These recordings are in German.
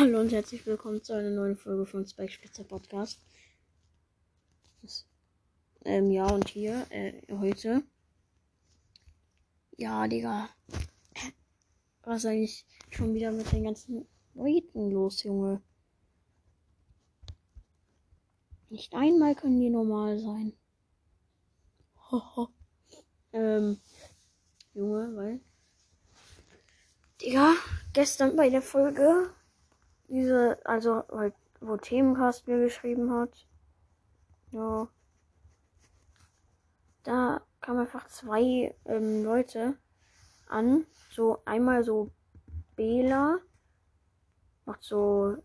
Hallo und herzlich willkommen zu einer neuen Folge von Spike Spitzer Podcast. Ähm, ja, und hier, äh, heute. Ja, Digga. Was ist eigentlich schon wieder mit den ganzen Leuten los, Junge? Nicht einmal können die normal sein. Hoho. ähm, Junge, weil. Digga, gestern bei der Folge diese, also halt, wo Themencast mir geschrieben hat. Ja. Da kamen einfach zwei ähm, Leute an. So einmal so Bela macht so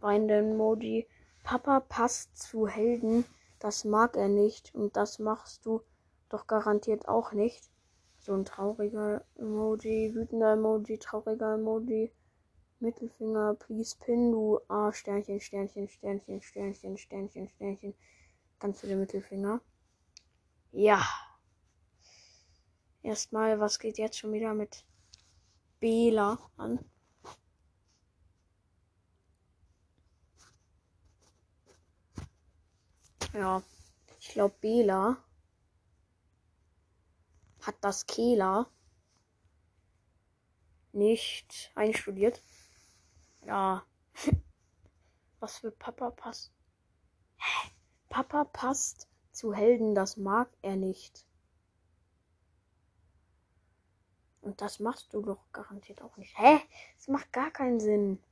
weinende Emoji. Papa passt zu Helden. Das mag er nicht und das machst du doch garantiert auch nicht. So ein trauriger Emoji, wütender Emoji, trauriger Emoji. Mittelfinger, please pin, du A, Sternchen, Sternchen, Sternchen, Sternchen, Sternchen, Sternchen. Ganz viele Mittelfinger. Ja. Erstmal, was geht jetzt schon wieder mit Bela an? Ja, ich glaube, Bela hat das Kehler nicht einstudiert. Ja. Was für Papa passt. Hä? Papa passt zu Helden, das mag er nicht. Und das machst du doch garantiert auch nicht. Hä? Das macht gar keinen Sinn.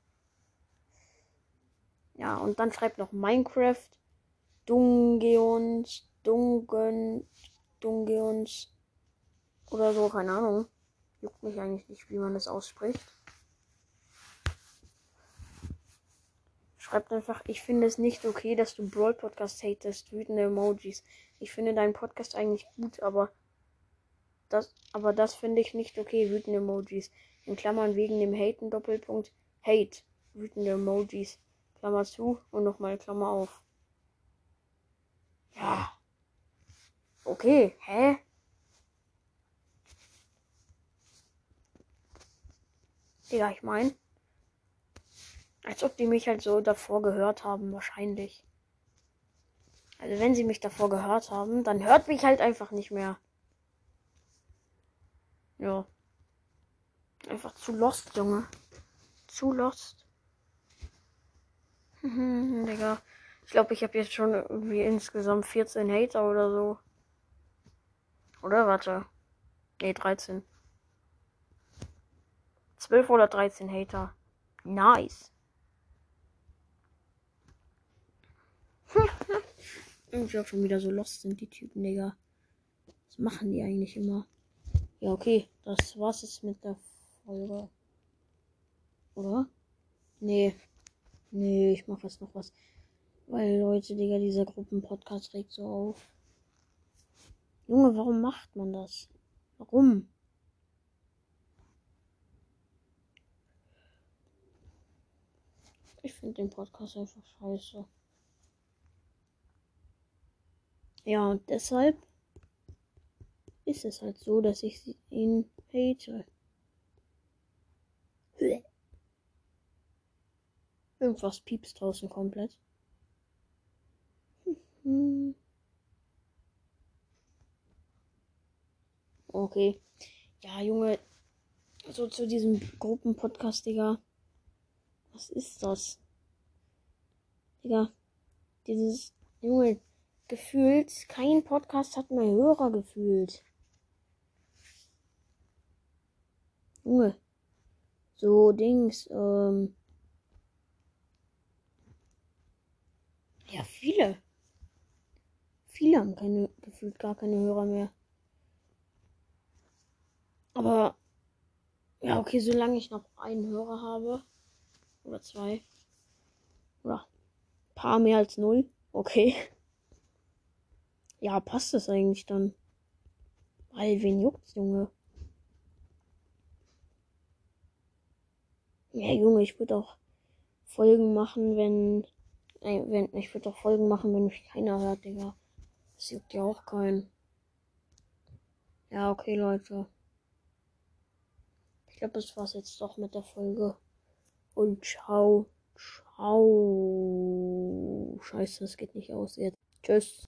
Ja, und dann schreibt noch Minecraft. Dungeons. Dungen. Dungeons. Oder so, keine Ahnung. Juckt mich eigentlich nicht, wie man das ausspricht. Schreibt einfach, ich finde es nicht okay, dass du Brawl Podcast hatest, wütende Emojis. Ich finde deinen Podcast eigentlich gut, aber das, aber das finde ich nicht okay, wütende Emojis. In Klammern wegen dem Haten Doppelpunkt Hate, wütende Emojis. Klammer zu und nochmal Klammer auf. Ja. Okay, hä? Ja, ich meine. Als ob die mich halt so davor gehört haben, wahrscheinlich. Also wenn sie mich davor gehört haben, dann hört mich halt einfach nicht mehr. Ja. Einfach zu lost, Junge. Zu lost. Digga. Ich glaube, ich habe jetzt schon irgendwie insgesamt 14 Hater oder so. Oder warte. Ne, 13. 12 oder 13 Hater. Nice. Irgendwie auch schon wieder so lost sind die Typen, Digga. Was machen die eigentlich immer? Ja, okay. Das war's jetzt mit der Folge. Oder? Nee. Nee, ich mach jetzt noch was. Weil Leute, Digga, dieser Gruppenpodcast regt so auf. Junge, warum macht man das? Warum? Ich finde den Podcast einfach scheiße. Ja, und deshalb ist es halt so, dass ich ihn hate. Irgendwas piepst draußen komplett. Okay. Ja, Junge. So zu diesem Gruppenpodcast, Digga. Was ist das? Digga. Dieses, Junge, gefühlt, kein Podcast hat mehr Hörer gefühlt. Junge. So Dings, ähm. Ja, viele. Viele haben keine, gefühlt gar keine Hörer mehr. Aber, ja, okay, solange ich noch einen Hörer habe, oder zwei, oder ein paar mehr als null, okay. Ja, passt das eigentlich dann? Weil, wen juckt's, Junge? Ja, Junge, ich würde auch Folgen machen, wenn. Nein, wenn. Ich würde auch Folgen machen, wenn mich keiner hört, Digga. Das juckt ja auch keinen. Ja, okay, Leute. Ich glaube, das war's jetzt doch mit der Folge. und ciao, ciao. Scheiße, das geht nicht aus jetzt. Tschüss.